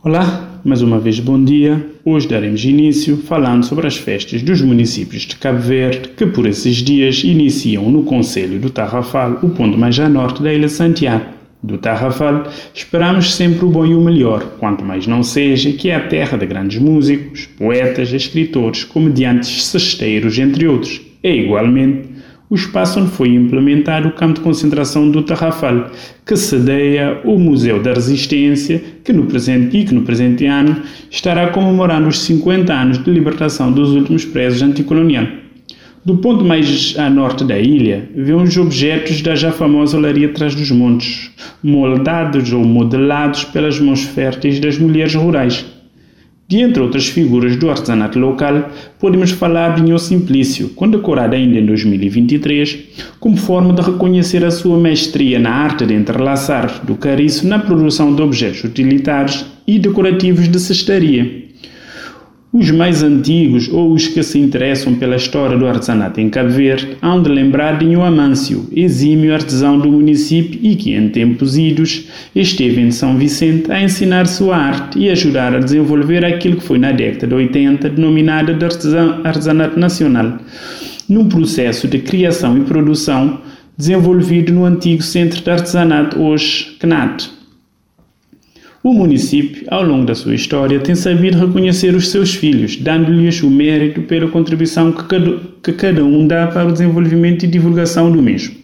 Olá, mais uma vez bom dia. Hoje daremos início falando sobre as festas dos municípios de Cabo Verde, que por esses dias iniciam no Conselho do Tarrafal, o ponto mais a norte da Ilha Santiago. Do Tarrafal, esperamos sempre o bom e o melhor, quanto mais não seja que é a terra de grandes músicos, poetas, escritores, comediantes, cesteiros, entre outros. É igualmente o espaço onde foi implementado o campo de concentração do Tarrafal, que sedeia o Museu da Resistência, que no presente e que no presente ano estará comemorando os 50 anos de libertação dos últimos presos anticoloniais. Do ponto mais a norte da ilha, vemos objetos da já famosa olaria atrás dos montes, moldados ou modelados pelas mãos férteis das mulheres rurais. De entre outras figuras do artesanato local, podemos falar de Nho Simplício, condecorado ainda em 2023, como forma de reconhecer a sua mestria na arte de entrelaçar do cariço na produção de objetos utilitários e decorativos de cestaria. Os mais antigos ou os que se interessam pela história do artesanato em Cabo Verde hão de lembrar de Nho Amâncio, exímio artesão do município e que, em tempos idos, esteve em São Vicente a ensinar sua arte e ajudar a desenvolver aquilo que foi na década de 80 denominada de artesanato nacional, num processo de criação e produção desenvolvido no antigo Centro de Artesanato, hoje CNAT. O município, ao longo da sua história, tem sabido reconhecer os seus filhos, dando-lhes o mérito pela contribuição que cada, que cada um dá para o desenvolvimento e divulgação do mesmo.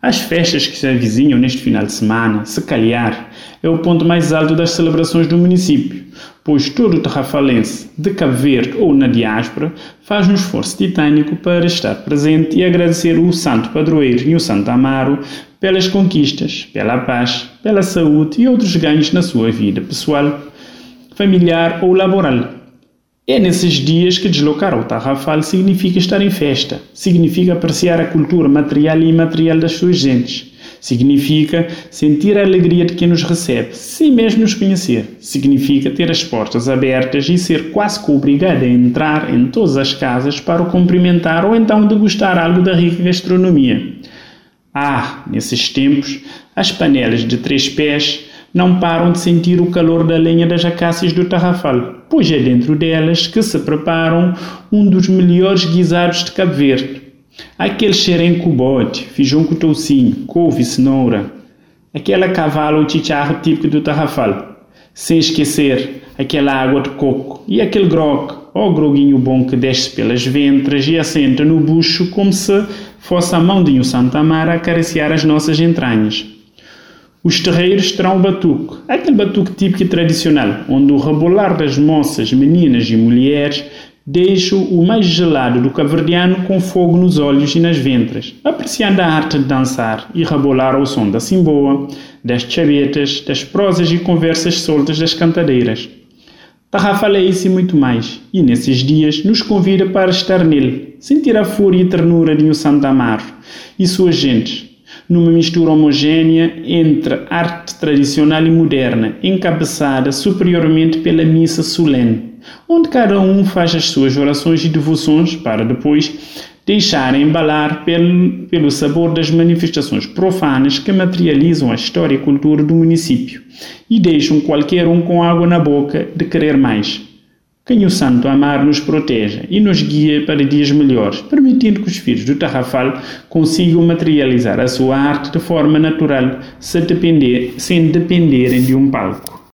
As festas que se avizinham neste final de semana, se calhar, é o ponto mais alto das celebrações do município, pois todo o terrafalense de Cabo Verde ou na diáspora faz um esforço titânico para estar presente e agradecer o santo padroeiro e o santo Amaro pelas conquistas, pela paz, pela saúde e outros ganhos na sua vida pessoal, familiar ou laboral. É nesses dias que deslocar ao Tarrafal significa estar em festa, significa apreciar a cultura material e imaterial das suas gentes, significa sentir a alegria de quem nos recebe, sem mesmo nos conhecer, significa ter as portas abertas e ser quase que obrigado a entrar em todas as casas para o cumprimentar ou então degustar algo da rica gastronomia. Ah, nesses tempos, as panelas de três pés não param de sentir o calor da lenha das acácias do Tarrafal, pois é dentro delas que se preparam um dos melhores guisados de Cabo Verde. Aquele xerém com bote, feijão com toucinho, couve e cenoura. Aquela cavalo ou chicharro típico do Tarrafal. Sem esquecer aquela água de coco e aquele grog, ó groguinho bom que desce pelas ventras e assenta no bucho como se fosse a mão de um Santa Amara a acariciar as nossas entranhas. Os terreiros terão o batuque, aquele batuque típico e tradicional, onde o rebolar das moças, meninas e mulheres deixa o mais gelado do caverdiano com fogo nos olhos e nas ventras, apreciando a arte de dançar e rebolar ao som da cimboa, das chavetas, das prosas e conversas soltas das cantadeiras. Tarrafa isso e muito mais, e nesses dias nos convida para estar nele, sentir a fúria e ternura de um Santo Amaro e suas gentes, numa mistura homogénea entre arte tradicional e moderna, encabeçada superiormente pela missa solene, onde cada um faz as suas orações e devoções para depois deixar embalar pelo, pelo sabor das manifestações profanas que materializam a história e cultura do município e deixam qualquer um com água na boca de querer mais. Que o Santo Amar nos proteja e nos guie para dias melhores, permitindo que os filhos do Tarrafal consigam materializar a sua arte de forma natural, sem, depender, sem dependerem de um palco.